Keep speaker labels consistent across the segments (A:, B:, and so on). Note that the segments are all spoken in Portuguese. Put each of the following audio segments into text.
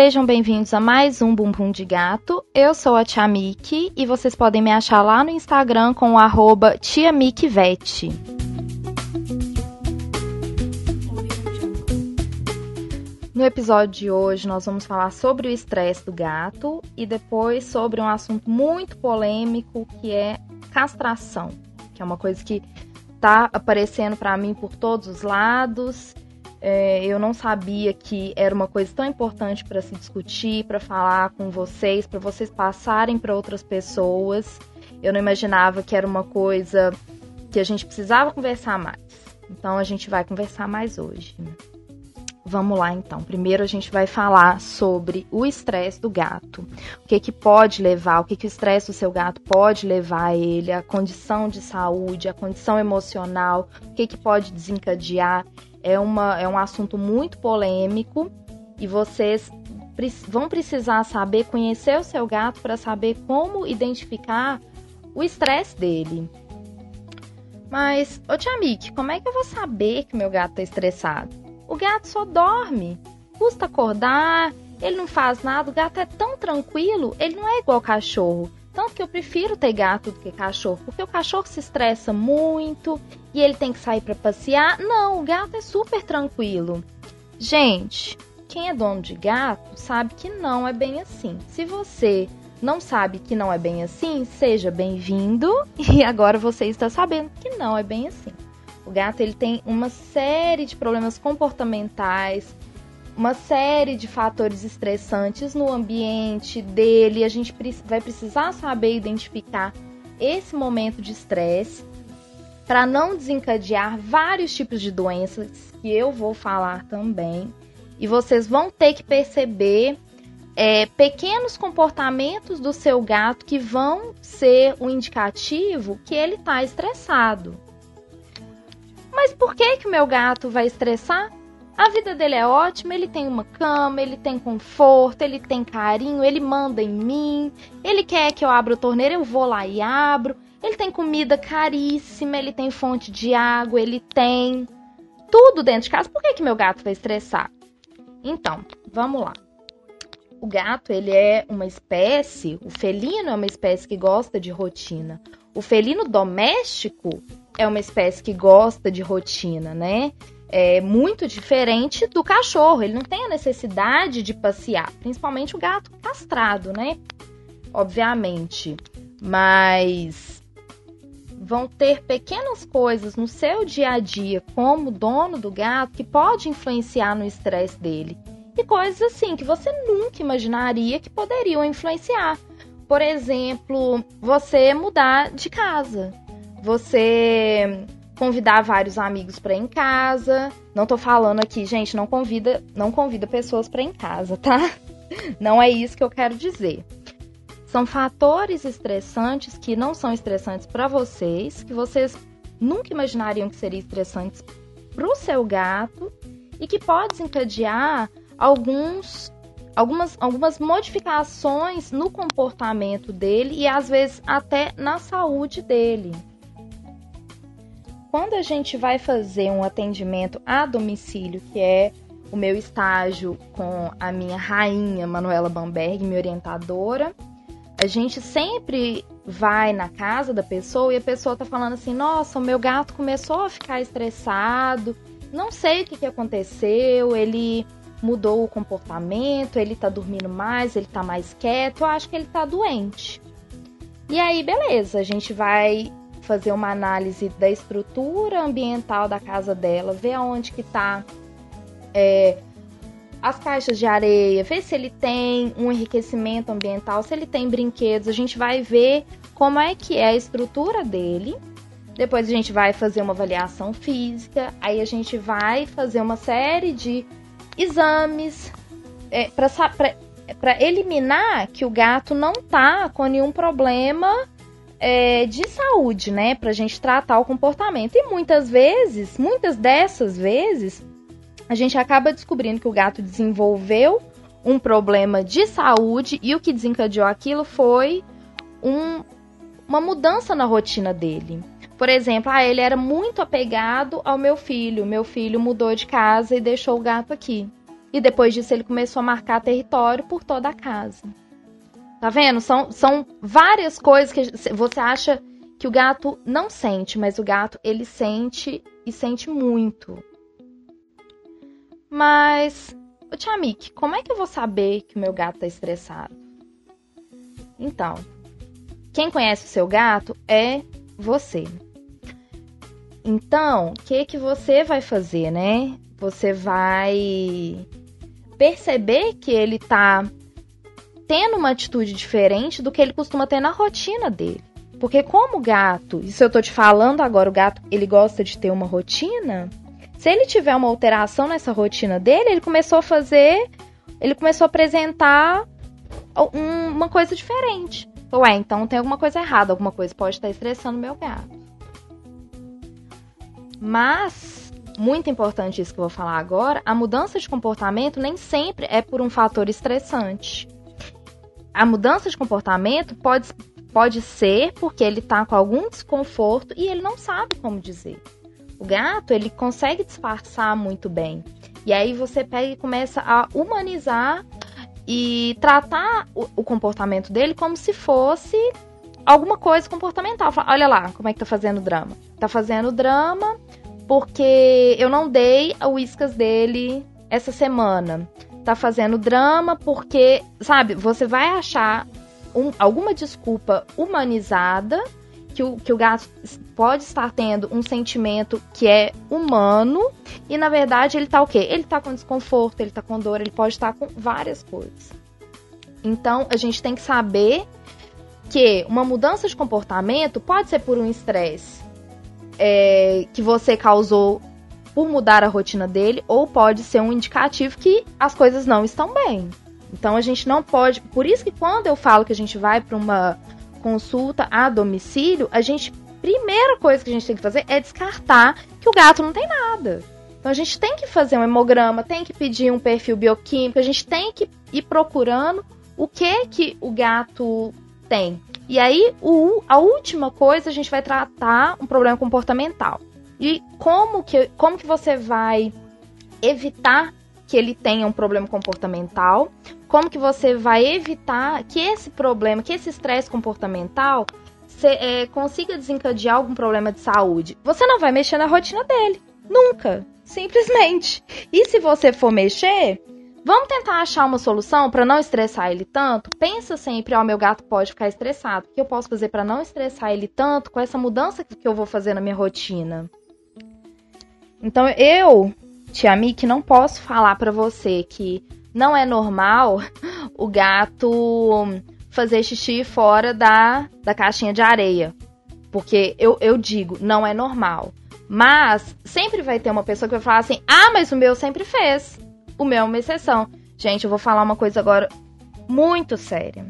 A: Sejam bem-vindos a mais um Bumbum de Gato. Eu sou a Tia Miki e vocês podem me achar lá no Instagram com o arroba Tia Vete. No episódio de hoje, nós vamos falar sobre o estresse do gato e depois sobre um assunto muito polêmico que é castração, que é uma coisa que tá aparecendo para mim por todos os lados é, eu não sabia que era uma coisa tão importante para se discutir, para falar com vocês, para vocês passarem para outras pessoas. Eu não imaginava que era uma coisa que a gente precisava conversar mais. Então a gente vai conversar mais hoje. Vamos lá então. Primeiro a gente vai falar sobre o estresse do gato. O que que pode levar, o que que o estresse do seu gato pode levar a ele, a condição de saúde, a condição emocional, o que que pode desencadear é, uma, é um assunto muito polêmico e vocês vão precisar saber conhecer o seu gato para saber como identificar o estresse dele. Mas, ô Tia Mick, como é que eu vou saber que meu gato tá estressado? O gato só dorme, custa acordar, ele não faz nada, o gato é tão tranquilo, ele não é igual cachorro. Tanto que eu prefiro ter gato do que cachorro, porque o cachorro se estressa muito e ele tem que sair para passear. Não, o gato é super tranquilo. Gente, quem é dono de gato sabe que não é bem assim. Se você não sabe que não é bem assim, seja bem-vindo e agora você está sabendo que não é bem assim. O gato ele tem uma série de problemas comportamentais, uma série de fatores estressantes no ambiente dele. A gente vai precisar saber identificar esse momento de estresse para não desencadear vários tipos de doenças que eu vou falar também. E vocês vão ter que perceber é, pequenos comportamentos do seu gato que vão ser um indicativo que ele está estressado. Mas por que que o meu gato vai estressar? A vida dele é ótima, ele tem uma cama, ele tem conforto, ele tem carinho, ele manda em mim, ele quer que eu abra o torneiro, eu vou lá e abro. Ele tem comida caríssima, ele tem fonte de água, ele tem tudo dentro de casa. Por que, que meu gato vai estressar? Então, vamos lá. O gato, ele é uma espécie, o felino é uma espécie que gosta de rotina. O felino doméstico é uma espécie que gosta de rotina, né? É muito diferente do cachorro. Ele não tem a necessidade de passear, principalmente o gato castrado, né? Obviamente. Mas vão ter pequenas coisas no seu dia a dia, como dono do gato, que pode influenciar no estresse dele. E coisas assim que você nunca imaginaria que poderiam influenciar. Por exemplo, você mudar de casa. Você convidar vários amigos para em casa. Não tô falando aqui, gente, não convida, não convida pessoas para em casa, tá? Não é isso que eu quero dizer. São fatores estressantes que não são estressantes para vocês, que vocês nunca imaginariam que seriam estressantes para o seu gato e que pode desencadear alguns algumas, algumas modificações no comportamento dele e às vezes até na saúde dele. Quando a gente vai fazer um atendimento a domicílio, que é o meu estágio com a minha rainha Manuela Bamberg, minha orientadora, a gente sempre vai na casa da pessoa e a pessoa tá falando assim: nossa, o meu gato começou a ficar estressado, não sei o que, que aconteceu, ele mudou o comportamento, ele tá dormindo mais, ele tá mais quieto, eu acho que ele tá doente. E aí, beleza, a gente vai fazer uma análise da estrutura ambiental da casa dela, ver aonde que tá é, as caixas de areia, ver se ele tem um enriquecimento ambiental, se ele tem brinquedos, a gente vai ver como é que é a estrutura dele. Depois a gente vai fazer uma avaliação física, aí a gente vai fazer uma série de exames é, para eliminar que o gato não tá com nenhum problema é, de saúde, né? Pra gente tratar o comportamento. E muitas vezes, muitas dessas vezes, a gente acaba descobrindo que o gato desenvolveu um problema de saúde e o que desencadeou aquilo foi um, uma mudança na rotina dele. Por exemplo, ah, ele era muito apegado ao meu filho. Meu filho mudou de casa e deixou o gato aqui. E depois disso ele começou a marcar território por toda a casa. Tá vendo? São, são várias coisas que você acha que o gato não sente, mas o gato ele sente e sente muito. Mas, o Tchamik, como é que eu vou saber que o meu gato tá estressado? Então, quem conhece o seu gato é você. Então, o que que você vai fazer, né? Você vai perceber que ele tá tendo uma atitude diferente do que ele costuma ter na rotina dele. Porque como o gato, isso eu tô te falando agora, o gato, ele gosta de ter uma rotina, se ele tiver uma alteração nessa rotina dele, ele começou a fazer, ele começou a apresentar um, uma coisa diferente. Ué, então tem alguma coisa errada, alguma coisa pode estar estressando meu gato. Mas, muito importante isso que eu vou falar agora, a mudança de comportamento nem sempre é por um fator estressante. A mudança de comportamento pode, pode ser porque ele está com algum desconforto e ele não sabe como dizer. O gato, ele consegue disfarçar muito bem. E aí você pega e começa a humanizar e tratar o, o comportamento dele como se fosse alguma coisa comportamental. Fala, Olha lá como é que tá fazendo drama. Tá fazendo drama porque eu não dei a whiskas dele essa semana. Tá fazendo drama porque, sabe, você vai achar um, alguma desculpa humanizada que o, que o gato pode estar tendo um sentimento que é humano e na verdade ele tá o quê? Ele tá com desconforto, ele tá com dor, ele pode estar com várias coisas. Então a gente tem que saber que uma mudança de comportamento pode ser por um estresse é, que você causou por mudar a rotina dele, ou pode ser um indicativo que as coisas não estão bem. Então a gente não pode. Por isso que quando eu falo que a gente vai para uma consulta a domicílio, a gente primeira coisa que a gente tem que fazer é descartar que o gato não tem nada. Então a gente tem que fazer um hemograma, tem que pedir um perfil bioquímico, a gente tem que ir procurando o que que o gato tem. E aí, o, a última coisa, a gente vai tratar um problema comportamental. E como que, como que você vai evitar que ele tenha um problema comportamental? Como que você vai evitar que esse problema, que esse estresse comportamental se, é, consiga desencadear algum problema de saúde? Você não vai mexer na rotina dele. Nunca. Simplesmente. E se você for mexer, vamos tentar achar uma solução para não estressar ele tanto? Pensa sempre, ó, oh, meu gato pode ficar estressado. O que eu posso fazer para não estressar ele tanto com essa mudança que eu vou fazer na minha rotina? Então eu tia que não posso falar para você que não é normal o gato fazer xixi fora da, da caixinha de areia. Porque eu, eu digo, não é normal. Mas sempre vai ter uma pessoa que vai falar assim: ah, mas o meu sempre fez. O meu é uma exceção. Gente, eu vou falar uma coisa agora muito séria.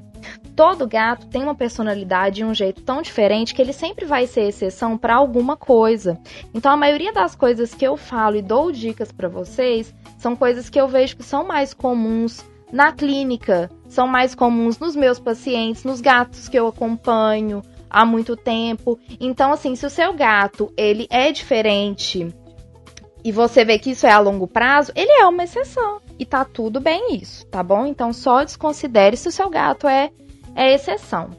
A: Todo gato tem uma personalidade e um jeito tão diferente que ele sempre vai ser exceção para alguma coisa. Então a maioria das coisas que eu falo e dou dicas para vocês são coisas que eu vejo que são mais comuns na clínica, são mais comuns nos meus pacientes, nos gatos que eu acompanho há muito tempo. Então assim, se o seu gato ele é diferente e você vê que isso é a longo prazo, ele é uma exceção. E tá tudo bem isso, tá bom? Então só desconsidere se o seu gato é é exceção.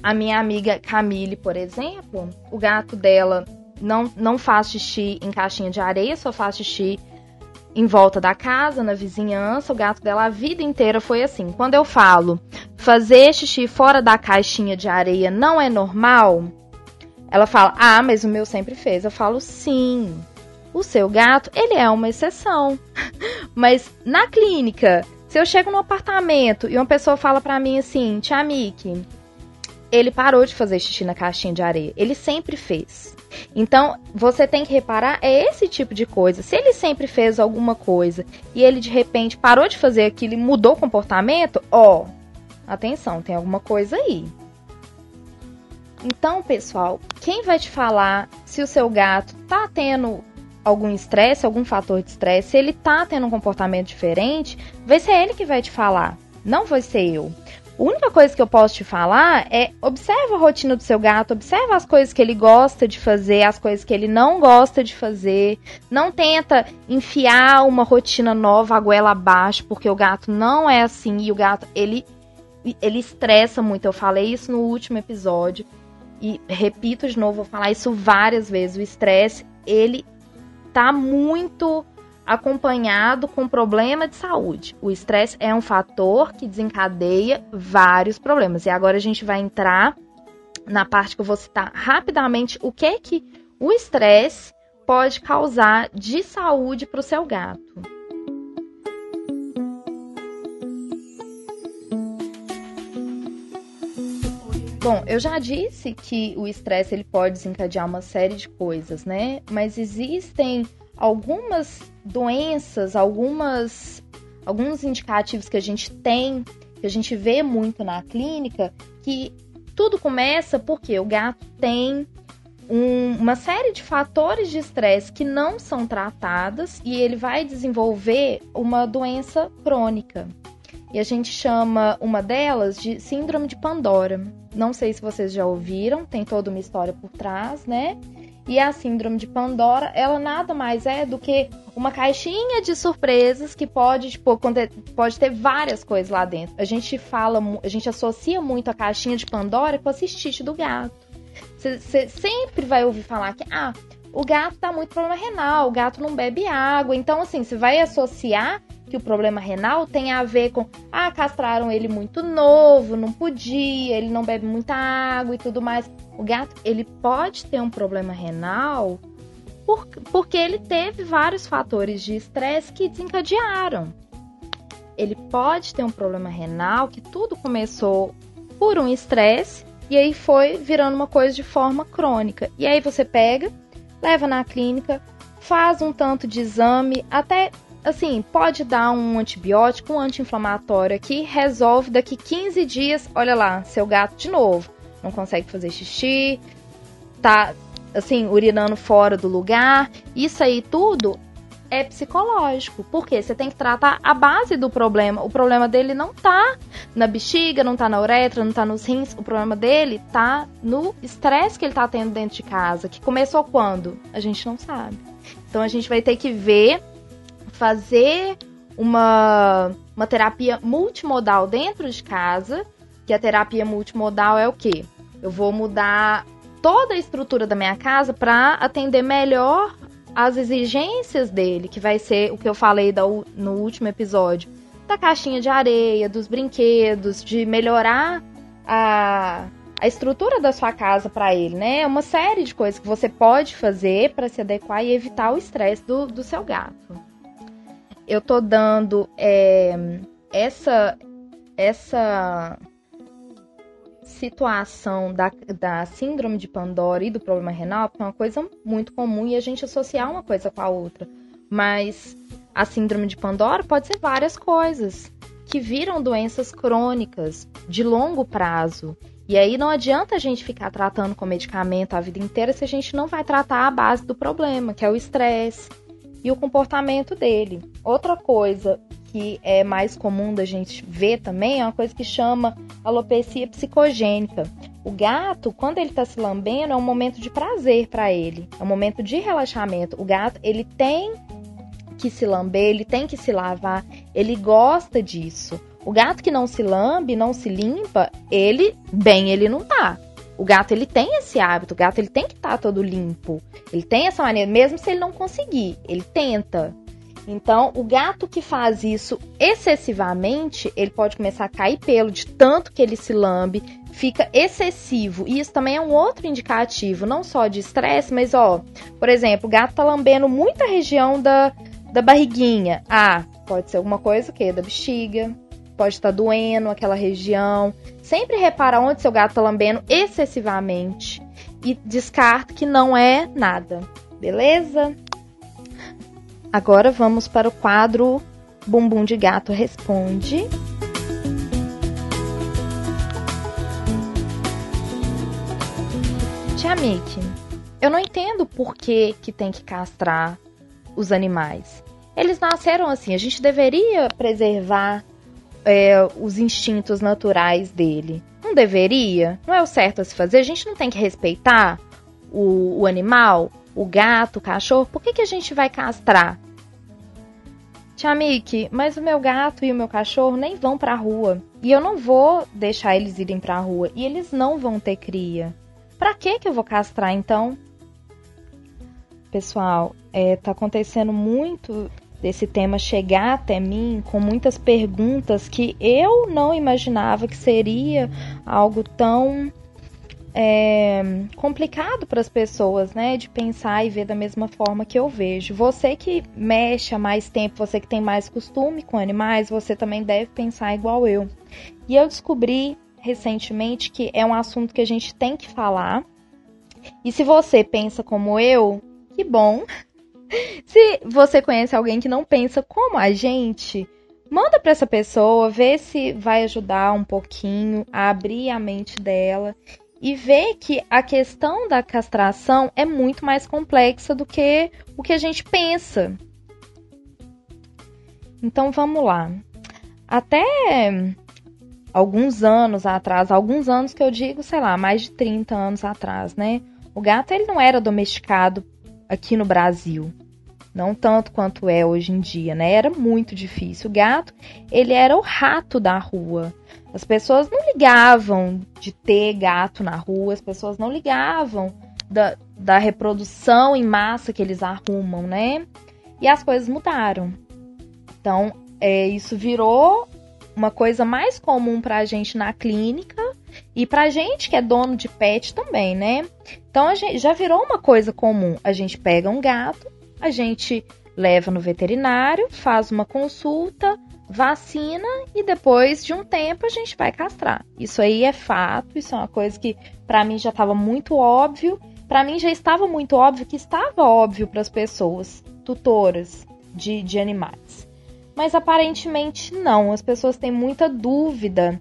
A: A minha amiga Camille, por exemplo, o gato dela não, não faz xixi em caixinha de areia, só faz xixi em volta da casa, na vizinhança. O gato dela a vida inteira foi assim. Quando eu falo fazer xixi fora da caixinha de areia não é normal, ela fala: "Ah, mas o meu sempre fez". Eu falo: "Sim. O seu gato, ele é uma exceção". mas na clínica, se eu chego no apartamento e uma pessoa fala para mim assim, Tia Miki, ele parou de fazer xixi na caixinha de areia. Ele sempre fez. Então, você tem que reparar é esse tipo de coisa. Se ele sempre fez alguma coisa e ele de repente parou de fazer aquilo e mudou o comportamento, ó, atenção, tem alguma coisa aí. Então, pessoal, quem vai te falar se o seu gato tá tendo algum estresse, algum fator de estresse, se ele tá tendo um comportamento diferente, vai ser ele que vai te falar, não vai ser eu. A única coisa que eu posso te falar é observa a rotina do seu gato, observa as coisas que ele gosta de fazer, as coisas que ele não gosta de fazer. Não tenta enfiar uma rotina nova a goela abaixo, porque o gato não é assim e o gato ele ele estressa muito. Eu falei isso no último episódio e repito de novo, vou falar isso várias vezes. O estresse, ele tá muito acompanhado com problema de saúde. O estresse é um fator que desencadeia vários problemas. E agora a gente vai entrar na parte que eu vou citar rapidamente o que é que o estresse pode causar de saúde para o seu gato. Bom, eu já disse que o estresse ele pode desencadear uma série de coisas, né? Mas existem algumas doenças, algumas alguns indicativos que a gente tem, que a gente vê muito na clínica, que tudo começa porque o gato tem um, uma série de fatores de estresse que não são tratadas e ele vai desenvolver uma doença crônica. E a gente chama uma delas de síndrome de Pandora. Não sei se vocês já ouviram, tem toda uma história por trás, né? E a síndrome de Pandora, ela nada mais é do que uma caixinha de surpresas que pode, tipo, pode ter várias coisas lá dentro. A gente fala, a gente associa muito a caixinha de Pandora com a cistite do gato. Você sempre vai ouvir falar que, ah, o gato tá muito problema renal, o gato não bebe água. Então, assim, você vai associar que o problema renal tem a ver com, ah, castraram ele muito novo, não podia, ele não bebe muita água e tudo mais. O gato, ele pode ter um problema renal por, porque ele teve vários fatores de estresse que desencadearam. Ele pode ter um problema renal que tudo começou por um estresse e aí foi virando uma coisa de forma crônica. E aí você pega, leva na clínica, faz um tanto de exame, até assim, pode dar um antibiótico, um anti-inflamatório aqui, resolve daqui 15 dias, olha lá, seu gato de novo, não consegue fazer xixi, tá assim, urinando fora do lugar. Isso aí tudo é psicológico, porque você tem que tratar a base do problema. O problema dele não tá na bexiga, não tá na uretra, não tá nos rins. O problema dele tá no estresse que ele tá tendo dentro de casa, que começou quando? A gente não sabe. Então a gente vai ter que ver fazer uma, uma terapia multimodal dentro de casa, que a terapia multimodal é o quê? Eu vou mudar toda a estrutura da minha casa para atender melhor as exigências dele, que vai ser o que eu falei no último episódio, da caixinha de areia, dos brinquedos, de melhorar a, a estrutura da sua casa para ele, né? É uma série de coisas que você pode fazer para se adequar e evitar o estresse do, do seu gato eu tô dando é, essa essa situação da, da síndrome de Pandora e do problema renal, porque é uma coisa muito comum e a gente associar uma coisa com a outra. Mas a síndrome de Pandora pode ser várias coisas que viram doenças crônicas de longo prazo. E aí não adianta a gente ficar tratando com medicamento a vida inteira se a gente não vai tratar a base do problema, que é o estresse, e o comportamento dele. Outra coisa que é mais comum da gente ver também é uma coisa que chama alopecia psicogênica. O gato, quando ele está se lambendo, é um momento de prazer para ele, é um momento de relaxamento. O gato, ele tem que se lamber, ele tem que se lavar, ele gosta disso. O gato que não se lambe, não se limpa, ele, bem, ele não tá. O gato ele tem esse hábito, o gato ele tem que estar tá todo limpo. Ele tem essa maneira, mesmo se ele não conseguir, ele tenta. Então, o gato que faz isso excessivamente, ele pode começar a cair pelo de tanto que ele se lambe, fica excessivo. E isso também é um outro indicativo, não só de estresse, mas ó, por exemplo, o gato tá lambendo muita região da, da barriguinha. Ah, pode ser alguma coisa o quê? Da bexiga, pode estar doendo aquela região. Sempre repara onde seu gato está lambendo excessivamente e descarta que não é nada. Beleza? Agora vamos para o quadro Bumbum de Gato Responde. Tia Mickey, eu não entendo por que, que tem que castrar os animais. Eles nasceram assim, a gente deveria preservar é, os instintos naturais dele. Não deveria? Não é o certo a se fazer? A gente não tem que respeitar o, o animal, o gato, o cachorro? Por que, que a gente vai castrar? Tia Miki, mas o meu gato e o meu cachorro nem vão pra rua. E eu não vou deixar eles irem pra rua. E eles não vão ter cria. Pra que que eu vou castrar então? Pessoal, é, tá acontecendo muito desse tema chegar até mim com muitas perguntas que eu não imaginava que seria algo tão é, complicado para as pessoas, né, de pensar e ver da mesma forma que eu vejo. Você que mexe há mais tempo, você que tem mais costume com animais, você também deve pensar igual eu. E eu descobri recentemente que é um assunto que a gente tem que falar. E se você pensa como eu, que bom. Se você conhece alguém que não pensa como a gente, manda para essa pessoa, vê se vai ajudar um pouquinho a abrir a mente dela e ver que a questão da castração é muito mais complexa do que o que a gente pensa. Então vamos lá. Até alguns anos atrás, alguns anos que eu digo, sei lá, mais de 30 anos atrás, né? O gato ele não era domesticado aqui no Brasil. Não tanto quanto é hoje em dia, né? Era muito difícil. O gato, ele era o rato da rua. As pessoas não ligavam de ter gato na rua, as pessoas não ligavam da, da reprodução em massa que eles arrumam, né? E as coisas mudaram. Então, é, isso virou uma coisa mais comum pra gente na clínica e pra gente que é dono de pet também, né? Então, a gente já virou uma coisa comum. A gente pega um gato, a gente leva no veterinário, faz uma consulta, vacina e depois de um tempo a gente vai castrar. Isso aí é fato, isso é uma coisa que para mim já estava muito óbvio. Para mim já estava muito óbvio que estava óbvio para as pessoas, tutoras de, de animais. Mas aparentemente não, as pessoas têm muita dúvida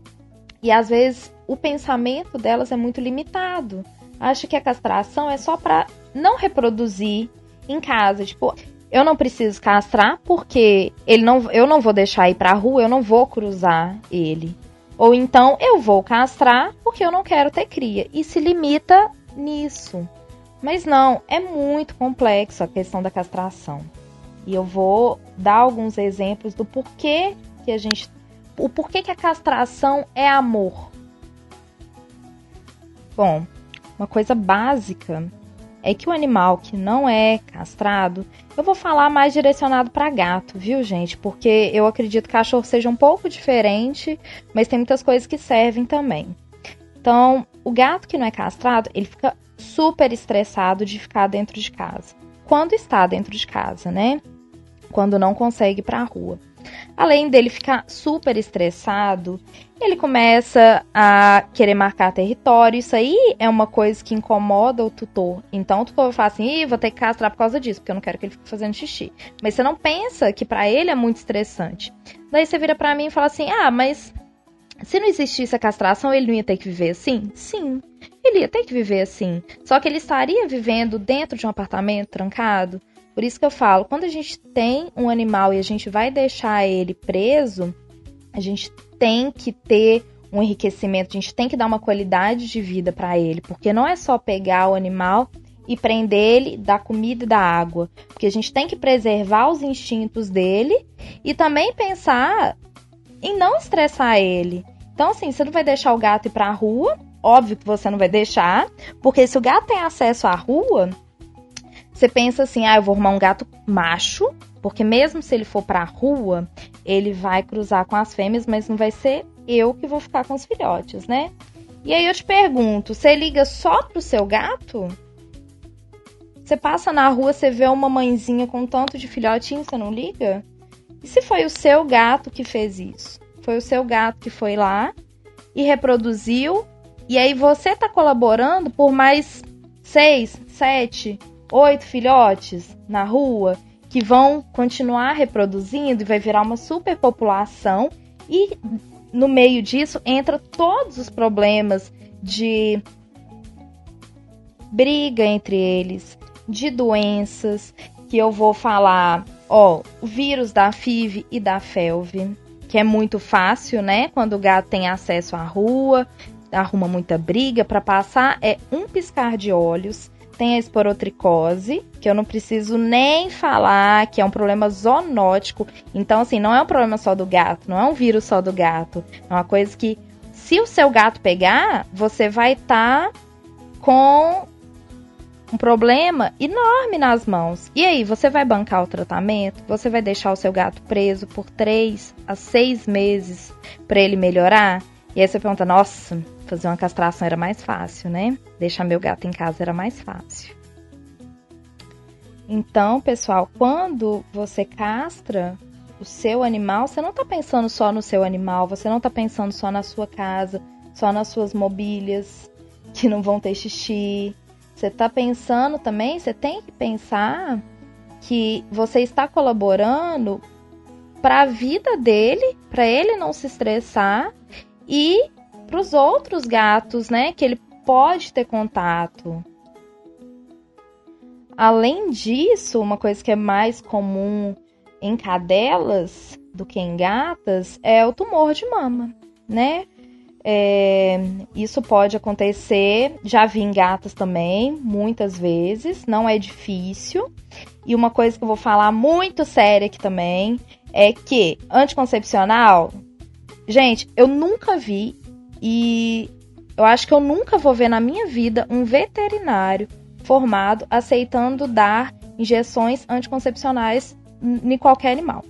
A: e às vezes o pensamento delas é muito limitado. Acha que a castração é só para não reproduzir em casa. Tipo, eu não preciso castrar porque ele não, eu não vou deixar ir para a rua, eu não vou cruzar ele. Ou então eu vou castrar porque eu não quero ter cria. E se limita nisso. Mas não, é muito complexo a questão da castração. E eu vou dar alguns exemplos do porquê que a gente. O porquê que a castração é amor. Bom, uma coisa básica é que o animal que não é castrado, eu vou falar mais direcionado para gato, viu, gente? Porque eu acredito que cachorro seja um pouco diferente, mas tem muitas coisas que servem também. Então, o gato que não é castrado, ele fica super estressado de ficar dentro de casa. Quando está dentro de casa, né? Quando não consegue ir para a rua. Além dele ficar super estressado, ele começa a querer marcar território. Isso aí é uma coisa que incomoda o tutor. Então o tutor vai falar assim: vou ter que castrar por causa disso, porque eu não quero que ele fique fazendo xixi. Mas você não pensa que para ele é muito estressante. Daí você vira para mim e fala assim: ah, mas se não existisse a castração, ele não ia ter que viver assim? Sim, ele ia ter que viver assim. Só que ele estaria vivendo dentro de um apartamento trancado. Por isso que eu falo, quando a gente tem um animal e a gente vai deixar ele preso, a gente tem que ter um enriquecimento, a gente tem que dar uma qualidade de vida para ele, porque não é só pegar o animal e prender ele da comida e da água, porque a gente tem que preservar os instintos dele e também pensar em não estressar ele. Então, assim, você não vai deixar o gato ir para a rua, óbvio que você não vai deixar, porque se o gato tem acesso à rua, você pensa assim, ah, eu vou arrumar um gato macho, porque mesmo se ele for para a rua, ele vai cruzar com as fêmeas, mas não vai ser eu que vou ficar com os filhotes, né? E aí eu te pergunto, você liga só pro seu gato? Você passa na rua, você vê uma mãezinha com tanto de filhotinho, você não liga? E se foi o seu gato que fez isso? Foi o seu gato que foi lá e reproduziu, e aí você tá colaborando por mais seis, sete, oito filhotes na rua que vão continuar reproduzindo e vai virar uma superpopulação e no meio disso entra todos os problemas de briga entre eles, de doenças, que eu vou falar, ó, o vírus da FIV e da FeLV, que é muito fácil, né? Quando o gato tem acesso à rua, arruma muita briga para passar, é um piscar de olhos. Tem a esporotricose, que eu não preciso nem falar, que é um problema zoonótico. Então, assim, não é um problema só do gato, não é um vírus só do gato. É uma coisa que, se o seu gato pegar, você vai estar tá com um problema enorme nas mãos. E aí, você vai bancar o tratamento? Você vai deixar o seu gato preso por três a seis meses para ele melhorar? E aí você pergunta, nossa, fazer uma castração era mais fácil, né? Deixar meu gato em casa era mais fácil. Então, pessoal, quando você castra o seu animal, você não está pensando só no seu animal, você não está pensando só na sua casa, só nas suas mobílias que não vão ter xixi, você está pensando também, você tem que pensar que você está colaborando para a vida dele, para ele não se estressar e para os outros gatos, né, que ele pode ter contato. Além disso, uma coisa que é mais comum em cadelas do que em gatas é o tumor de mama, né? É, isso pode acontecer, já vi em gatas também, muitas vezes, não é difícil. E uma coisa que eu vou falar muito séria aqui também é que anticoncepcional, gente, eu nunca vi e eu acho que eu nunca vou ver na minha vida um veterinário formado aceitando dar injeções anticoncepcionais em qualquer animal.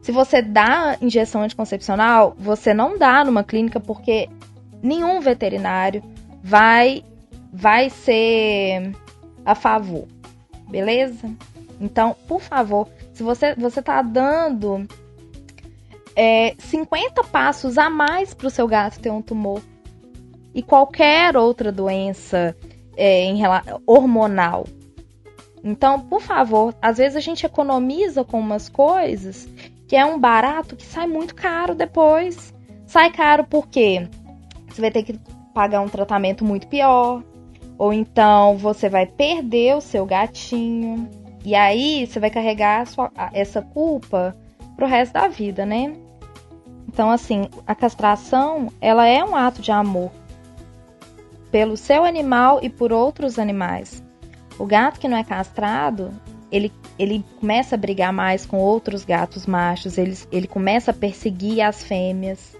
A: Se você dá injeção anticoncepcional, você não dá numa clínica porque nenhum veterinário vai vai ser a favor. Beleza? Então, por favor, se você você tá dando é, 50 passos a mais para o seu gato ter um tumor e qualquer outra doença é, em, hormonal. Então, por favor, às vezes a gente economiza com umas coisas que é um barato que sai muito caro depois. Sai caro porque você vai ter que pagar um tratamento muito pior, ou então você vai perder o seu gatinho. E aí você vai carregar sua, essa culpa pro resto da vida, né? Então, assim, a castração, ela é um ato de amor pelo seu animal e por outros animais. O gato que não é castrado, ele, ele começa a brigar mais com outros gatos machos, ele, ele começa a perseguir as fêmeas.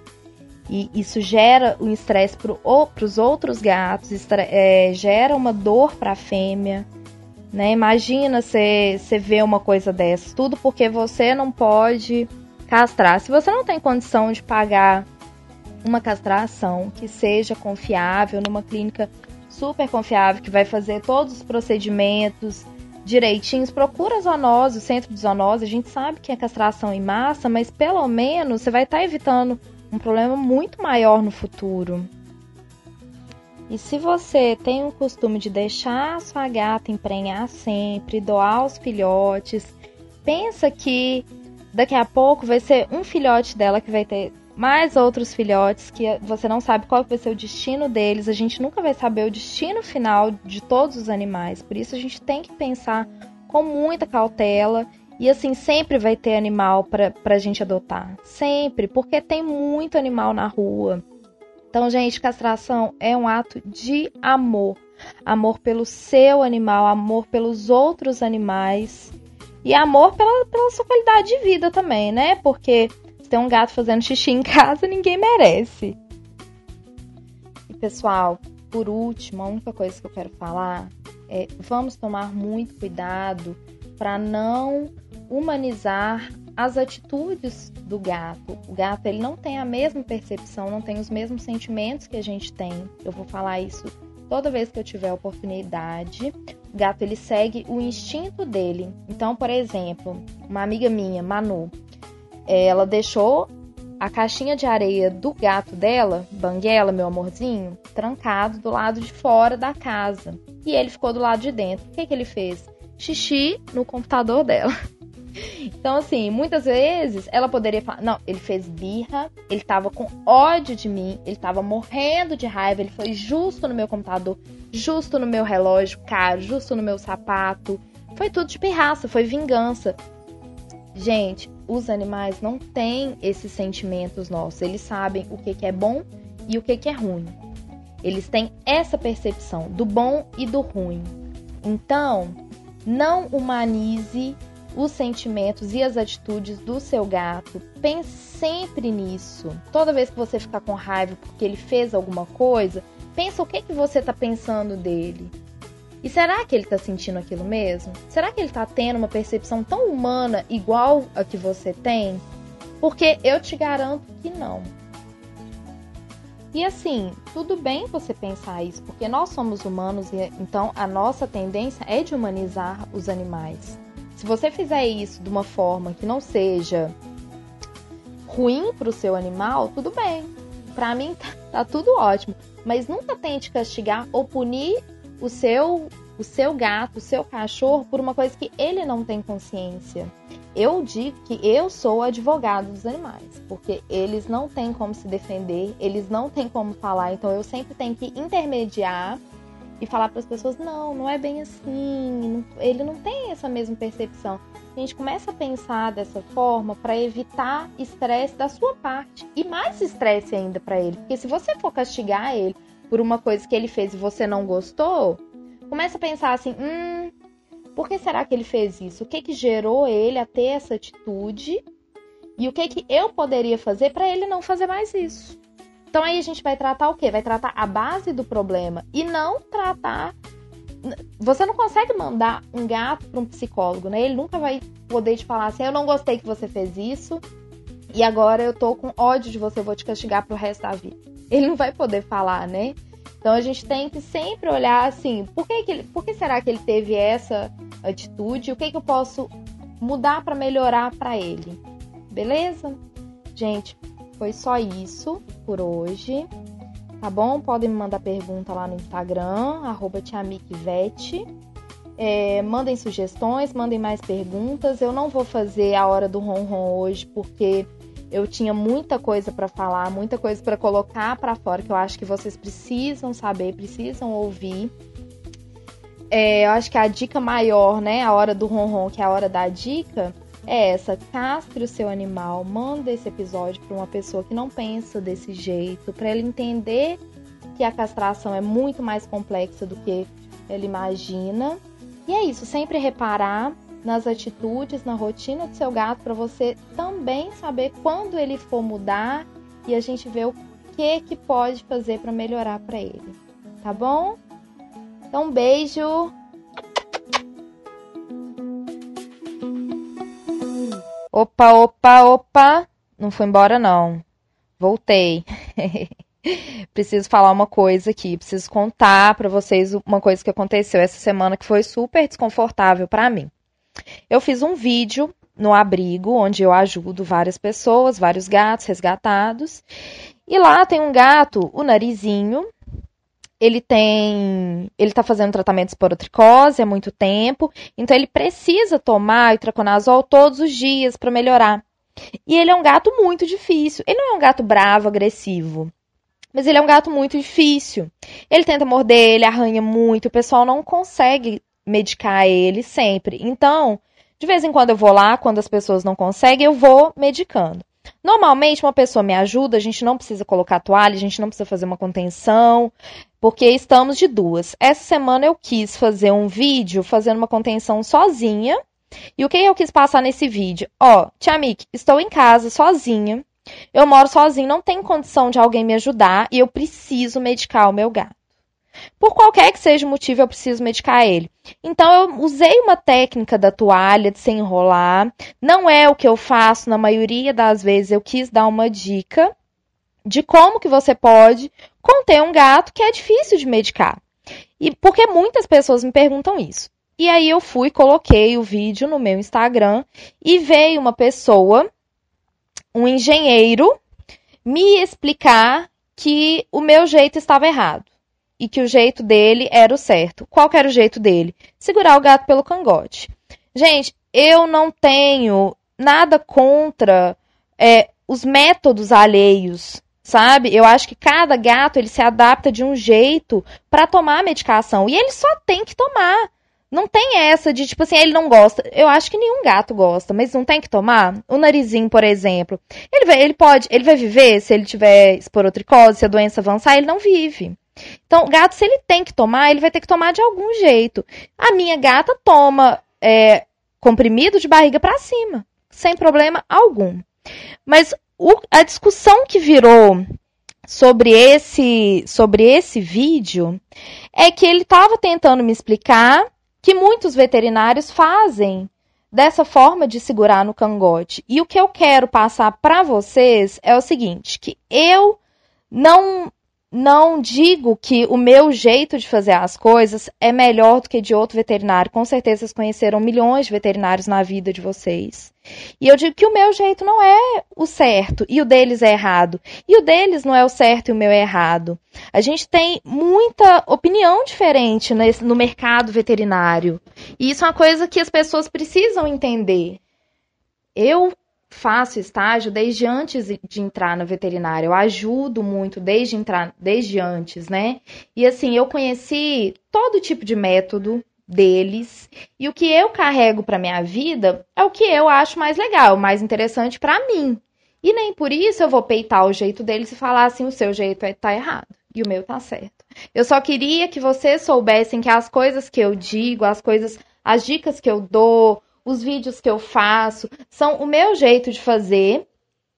A: E isso gera um estresse para os outros gatos, é, gera uma dor para a fêmea. Né? Imagina você ver uma coisa dessa, tudo porque você não pode castrar. Se você não tem condição de pagar uma castração que seja confiável, numa clínica super confiável, que vai fazer todos os procedimentos, direitinhos, procura a zoonose, o centro de zoonose. A gente sabe que é castração em massa, mas pelo menos você vai estar tá evitando um problema muito maior no futuro. E se você tem o costume de deixar sua gata emprenhar sempre, doar os filhotes, pensa que daqui a pouco vai ser um filhote dela que vai ter mais outros filhotes que você não sabe qual vai ser o destino deles. A gente nunca vai saber o destino final de todos os animais. Por isso a gente tem que pensar com muita cautela. E assim, sempre vai ter animal para a gente adotar. Sempre, porque tem muito animal na rua. Então, gente, castração é um ato de amor. Amor pelo seu animal, amor pelos outros animais. E amor pela, pela sua qualidade de vida também, né? Porque se tem um gato fazendo xixi em casa, ninguém merece. E pessoal, por último, a única coisa que eu quero falar é vamos tomar muito cuidado para não humanizar as atitudes do gato. O gato ele não tem a mesma percepção, não tem os mesmos sentimentos que a gente tem. Eu vou falar isso toda vez que eu tiver oportunidade. Gato ele segue o instinto dele. Então, por exemplo, uma amiga minha, Manu, ela deixou a caixinha de areia do gato dela, Banguela, meu amorzinho, trancado do lado de fora da casa. E ele ficou do lado de dentro. O que, que ele fez? Xixi no computador dela. Então, assim, muitas vezes ela poderia falar: não, ele fez birra, ele tava com ódio de mim, ele tava morrendo de raiva, ele foi justo no meu computador, justo no meu relógio caro, justo no meu sapato. Foi tudo de pirraça, foi vingança. Gente, os animais não têm esses sentimentos nossos. Eles sabem o que, que é bom e o que, que é ruim. Eles têm essa percepção do bom e do ruim. Então, não humanize os sentimentos e as atitudes do seu gato. Pense sempre nisso. Toda vez que você ficar com raiva porque ele fez alguma coisa, pensa o que, que você está pensando dele. E será que ele está sentindo aquilo mesmo? Será que ele está tendo uma percepção tão humana igual a que você tem? Porque eu te garanto que não. E assim, tudo bem você pensar isso, porque nós somos humanos e então a nossa tendência é de humanizar os animais. Se você fizer isso de uma forma que não seja ruim para o seu animal, tudo bem. Para mim tá, tá tudo ótimo, mas nunca tente castigar ou punir o seu o seu gato, o seu cachorro por uma coisa que ele não tem consciência. Eu digo que eu sou advogado dos animais, porque eles não têm como se defender, eles não têm como falar, então eu sempre tenho que intermediar e falar para as pessoas: não, não é bem assim, ele não tem essa mesma percepção. A gente começa a pensar dessa forma para evitar estresse da sua parte e mais estresse ainda para ele, porque se você for castigar ele por uma coisa que ele fez e você não gostou, começa a pensar assim: hum, por que será que ele fez isso? O que que gerou ele a ter essa atitude? E o que que eu poderia fazer para ele não fazer mais isso? Então aí a gente vai tratar o quê? Vai tratar a base do problema e não tratar você não consegue mandar um gato para um psicólogo, né? Ele nunca vai poder te falar assim: "Eu não gostei que você fez isso e agora eu tô com ódio de você, eu vou te castigar pro resto da vida". Ele não vai poder falar, né? Então a gente tem que sempre olhar assim, por que, que, ele, por que será que ele teve essa atitude? O que, que eu posso mudar para melhorar para ele? Beleza? Gente, foi só isso por hoje. Tá bom? Podem me mandar pergunta lá no Instagram, arroba é, mandem sugestões, mandem mais perguntas. Eu não vou fazer a hora do ronron hoje porque eu tinha muita coisa para falar, muita coisa para colocar para fora que eu acho que vocês precisam saber, precisam ouvir. É, eu acho que a dica maior, né, a hora do ronron, que é a hora da dica, é essa: castre o seu animal, manda esse episódio para uma pessoa que não pensa desse jeito, para ele entender que a castração é muito mais complexa do que ele imagina. E é isso, sempre reparar nas atitudes, na rotina do seu gato, para você também saber quando ele for mudar e a gente ver o que que pode fazer para melhorar para ele. Tá bom? Então, um beijo. Opa, opa, opa. Não foi embora não. Voltei. preciso falar uma coisa aqui, preciso contar para vocês uma coisa que aconteceu essa semana que foi super desconfortável para mim. Eu fiz um vídeo no abrigo, onde eu ajudo várias pessoas, vários gatos resgatados. E lá tem um gato, o narizinho. Ele tem. Ele tá fazendo tratamento de esporotricose há muito tempo. Então ele precisa tomar itraconazol todos os dias para melhorar. E ele é um gato muito difícil. Ele não é um gato bravo, agressivo. Mas ele é um gato muito difícil. Ele tenta morder, ele arranha muito. O pessoal não consegue medicar ele sempre. Então, de vez em quando eu vou lá, quando as pessoas não conseguem, eu vou medicando. Normalmente, uma pessoa me ajuda, a gente não precisa colocar toalha, a gente não precisa fazer uma contenção, porque estamos de duas. Essa semana eu quis fazer um vídeo fazendo uma contenção sozinha. E o que eu quis passar nesse vídeo? Ó, Tia Mick, estou em casa sozinha. Eu moro sozinho, não tenho condição de alguém me ajudar e eu preciso medicar o meu gato. Por qualquer que seja o motivo, eu preciso medicar ele. Então, eu usei uma técnica da toalha de se enrolar. Não é o que eu faço na maioria das vezes. Eu quis dar uma dica de como que você pode conter um gato que é difícil de medicar. E porque muitas pessoas me perguntam isso. E aí eu fui, coloquei o vídeo no meu Instagram e veio uma pessoa, um engenheiro, me explicar que o meu jeito estava errado e que o jeito dele era o certo. Qual era o jeito dele? Segurar o gato pelo cangote. Gente, eu não tenho nada contra é, os métodos alheios, sabe? Eu acho que cada gato ele se adapta de um jeito para tomar a medicação e ele só tem que tomar. Não tem essa de, tipo assim, ele não gosta. Eu acho que nenhum gato gosta, mas não tem que tomar. O narizinho, por exemplo. Ele, vai, ele pode, ele vai viver se ele tiver esporotricose, se a doença avançar, ele não vive. Então, o gato, se ele tem que tomar, ele vai ter que tomar de algum jeito. A minha gata toma é, comprimido de barriga para cima, sem problema algum. Mas o, a discussão que virou sobre esse sobre esse vídeo é que ele estava tentando me explicar que muitos veterinários fazem dessa forma de segurar no cangote. E o que eu quero passar para vocês é o seguinte, que eu não não digo que o meu jeito de fazer as coisas é melhor do que de outro veterinário. Com certeza vocês conheceram milhões de veterinários na vida de vocês. E eu digo que o meu jeito não é o certo e o deles é errado. E o deles não é o certo e o meu é errado. A gente tem muita opinião diferente nesse, no mercado veterinário. E isso é uma coisa que as pessoas precisam entender. Eu faço estágio desde antes de entrar na veterinária. Eu ajudo muito desde entrar, desde antes, né? E assim, eu conheci todo tipo de método deles e o que eu carrego para minha vida é o que eu acho mais legal, mais interessante para mim. E nem por isso eu vou peitar o jeito deles e falar assim, o seu jeito é, tá errado e o meu tá certo. Eu só queria que vocês soubessem que as coisas que eu digo, as coisas, as dicas que eu dou, os vídeos que eu faço, são o meu jeito de fazer.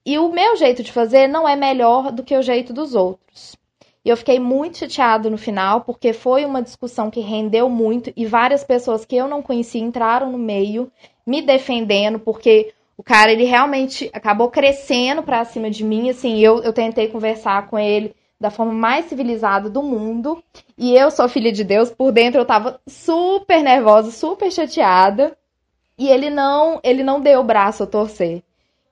A: E o meu jeito de fazer não é melhor do que o jeito dos outros. E eu fiquei muito chateado no final, porque foi uma discussão que rendeu muito e várias pessoas que eu não conhecia entraram no meio, me defendendo, porque o cara ele realmente acabou crescendo pra cima de mim. Assim, eu, eu tentei conversar com ele da forma mais civilizada do mundo. E eu sou filha de Deus, por dentro eu tava super nervosa, super chateada e ele não ele não deu o braço a torcer.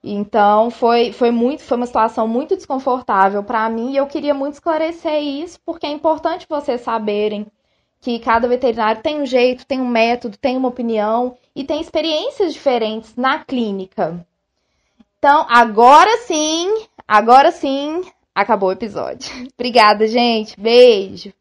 A: Então foi, foi muito foi uma situação muito desconfortável para mim e eu queria muito esclarecer isso porque é importante vocês saberem que cada veterinário tem um jeito, tem um método, tem uma opinião e tem experiências diferentes na clínica. Então, agora sim, agora sim, acabou o episódio. Obrigada, gente. Beijo.